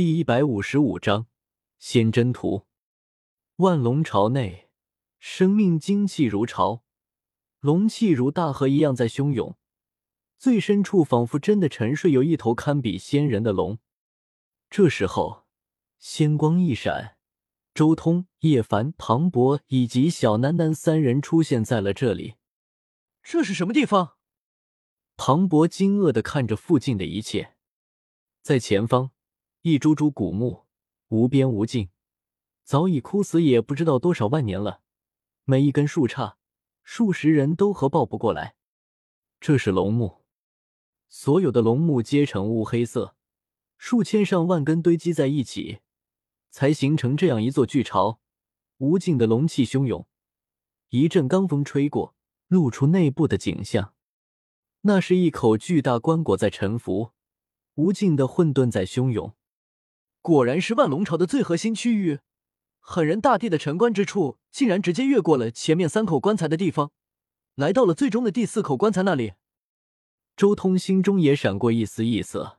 第一百五十五章仙真图。万龙巢内，生命精气如潮，龙气如大河一样在汹涌。最深处仿佛真的沉睡有一头堪比仙人的龙。这时候，仙光一闪，周通、叶凡、庞博以及小楠楠三人出现在了这里。这是什么地方？庞博惊愕的看着附近的一切，在前方。一株株古木，无边无尽，早已枯死，也不知道多少万年了。每一根树杈，数十人都合抱不过来。这是龙木，所有的龙木皆呈乌黑色，数千上万根堆积在一起，才形成这样一座巨巢。无尽的龙气汹涌，一阵罡风吹过，露出内部的景象。那是一口巨大棺椁在沉浮，无尽的混沌在汹涌。果然是万龙朝的最核心区域，狠人大帝的城关之处，竟然直接越过了前面三口棺材的地方，来到了最终的第四口棺材那里。周通心中也闪过一丝异色，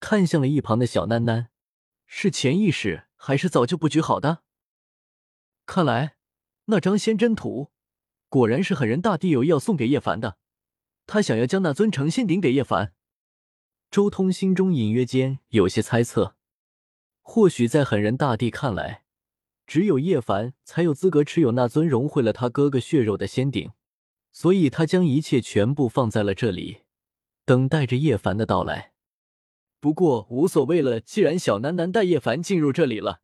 看向了一旁的小囡囡，是潜意识还是早就布局好的？看来那张仙真图，果然是狠人大帝有意要送给叶凡的，他想要将那尊成仙鼎给叶凡。周通心中隐约间有些猜测。或许在狠人大帝看来，只有叶凡才有资格持有那尊融汇了他哥哥血肉的仙鼎，所以他将一切全部放在了这里，等待着叶凡的到来。不过无所谓了，既然小楠楠带叶凡进入这里了，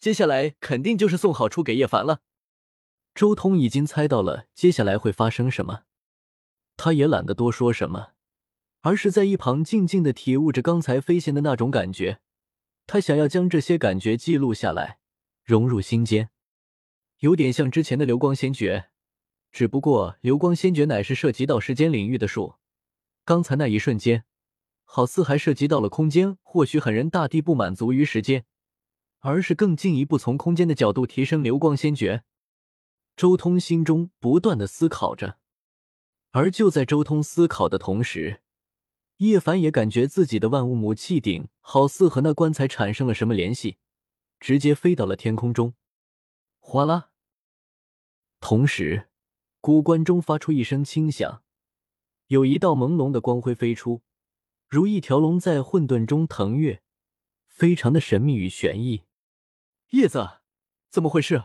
接下来肯定就是送好处给叶凡了。周通已经猜到了接下来会发生什么，他也懒得多说什么，而是在一旁静静的体悟着刚才飞仙的那种感觉。他想要将这些感觉记录下来，融入心间，有点像之前的流光仙诀，只不过流光仙诀乃是涉及到时间领域的术，刚才那一瞬间，好似还涉及到了空间。或许狠人大帝不满足于时间，而是更进一步从空间的角度提升流光仙诀。周通心中不断的思考着，而就在周通思考的同时。叶凡也感觉自己的万物母气鼎好似和那棺材产生了什么联系，直接飞到了天空中。哗啦！同时，古棺中发出一声轻响，有一道朦胧的光辉飞出，如一条龙在混沌中腾跃，非常的神秘与玄异。叶子，怎么回事？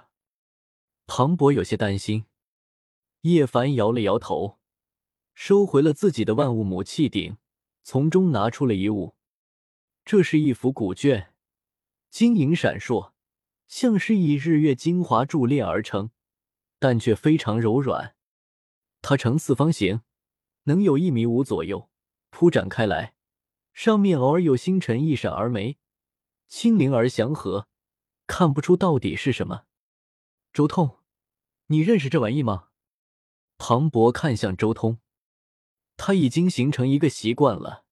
庞博有些担心。叶凡摇了摇头，收回了自己的万物母气鼎。从中拿出了一物，这是一幅古卷，晶莹闪烁，像是以日月精华铸炼而成，但却非常柔软。它呈四方形，能有一米五左右，铺展开来，上面偶尔有星辰一闪而没，清灵而祥和，看不出到底是什么。周通，你认识这玩意吗？庞博看向周通。他已经形成一个习惯了，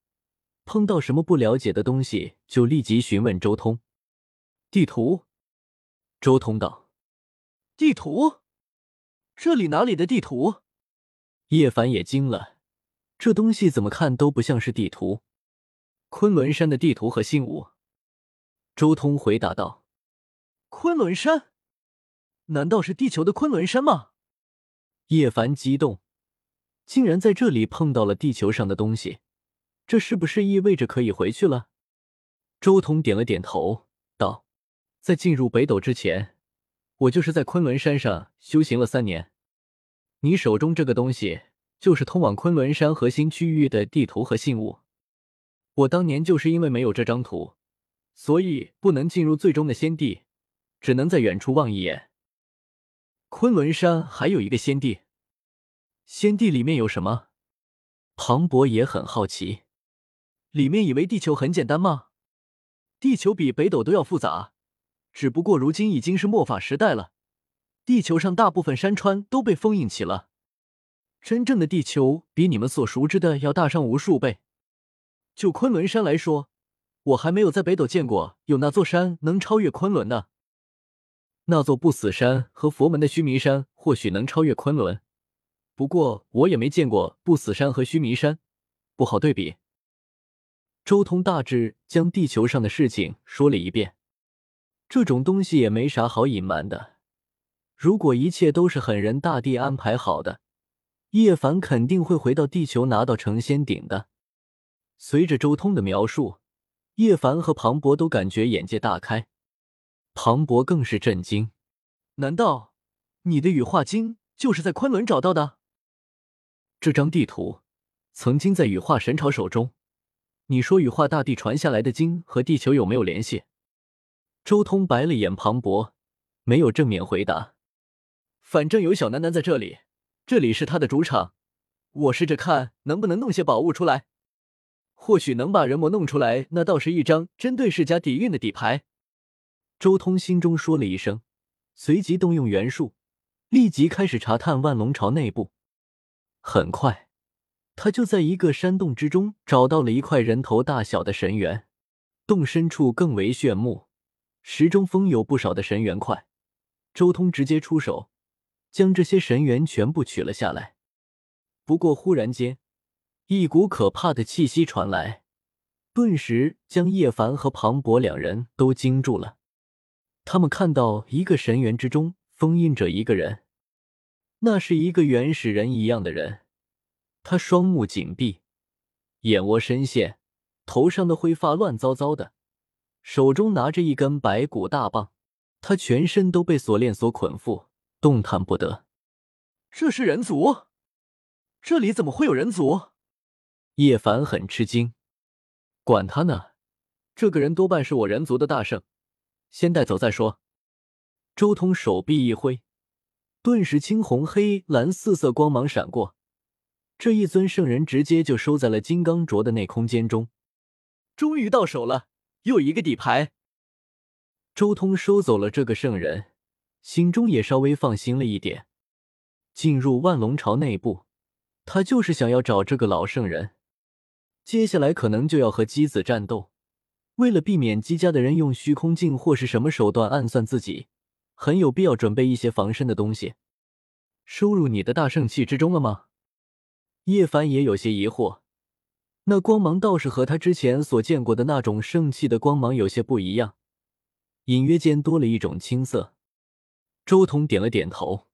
碰到什么不了解的东西就立即询问周通。地图，周通道。地图，这里哪里的地图？叶凡也惊了，这东西怎么看都不像是地图。昆仑山的地图和信物。周通回答道。昆仑山？难道是地球的昆仑山吗？叶凡激动。竟然在这里碰到了地球上的东西，这是不是意味着可以回去了？周通点了点头，道：“在进入北斗之前，我就是在昆仑山上修行了三年。你手中这个东西，就是通往昆仑山核心区域的地图和信物。我当年就是因为没有这张图，所以不能进入最终的仙地，只能在远处望一眼。昆仑山还有一个仙地。”仙地里面有什么？庞博也很好奇。里面以为地球很简单吗？地球比北斗都要复杂，只不过如今已经是末法时代了，地球上大部分山川都被封印起了。真正的地球比你们所熟知的要大上无数倍。就昆仑山来说，我还没有在北斗见过有那座山能超越昆仑的。那座不死山和佛门的须弥山或许能超越昆仑。不过我也没见过不死山和须弥山，不好对比。周通大致将地球上的事情说了一遍。这种东西也没啥好隐瞒的。如果一切都是狠人大帝安排好的，叶凡肯定会回到地球拿到成仙鼎的。随着周通的描述，叶凡和庞博都感觉眼界大开，庞博更是震惊：难道你的羽化经就是在昆仑找到的？这张地图曾经在羽化神朝手中。你说羽化大帝传下来的经和地球有没有联系？周通白了眼庞博，没有正面回答。反正有小楠楠在这里，这里是他的主场，我试着看能不能弄些宝物出来，或许能把人魔弄出来，那倒是一张针对世家底蕴的底牌。周通心中说了一声，随即动用元术，立即开始查探万龙朝内部。很快，他就在一个山洞之中找到了一块人头大小的神元，洞深处更为炫目，石中封有不少的神元块。周通直接出手，将这些神元全部取了下来。不过，忽然间，一股可怕的气息传来，顿时将叶凡和庞博两人都惊住了。他们看到一个神元之中封印着一个人。那是一个原始人一样的人，他双目紧闭，眼窝深陷，头上的灰发乱糟糟的，手中拿着一根白骨大棒，他全身都被锁链所捆缚，动弹不得。这是人族？这里怎么会有人族？叶凡很吃惊。管他呢，这个人多半是我人族的大圣，先带走再说。周通手臂一挥。顿时，青红黑蓝四色光芒闪过，这一尊圣人直接就收在了金刚镯的内空间中。终于到手了，又一个底牌。周通收走了这个圣人，心中也稍微放心了一点。进入万龙朝内部，他就是想要找这个老圣人。接下来可能就要和姬子战斗，为了避免姬家的人用虚空镜或是什么手段暗算自己。很有必要准备一些防身的东西，收入你的大圣器之中了吗？叶凡也有些疑惑，那光芒倒是和他之前所见过的那种圣器的光芒有些不一样，隐约间多了一种青色。周彤点了点头，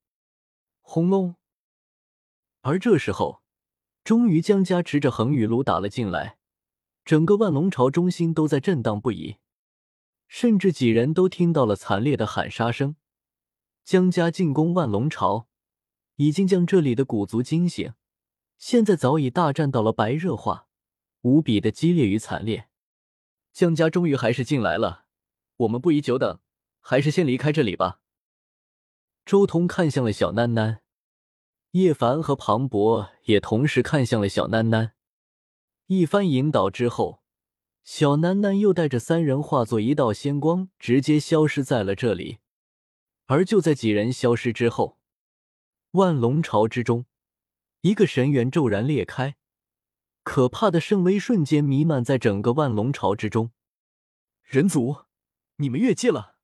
轰隆！而这时候，终于江家持着恒宇炉打了进来，整个万龙朝中心都在震荡不已。甚至几人都听到了惨烈的喊杀声。江家进攻万龙巢，已经将这里的古族惊醒，现在早已大战到了白热化，无比的激烈与惨烈。江家终于还是进来了，我们不宜久等，还是先离开这里吧。周通看向了小囡囡，叶凡和庞博也同时看向了小囡囡。一番引导之后。小楠楠又带着三人化作一道仙光，直接消失在了这里。而就在几人消失之后，万龙巢之中，一个神元骤然裂开，可怕的圣威瞬间弥漫在整个万龙巢之中。人族，你们越界了！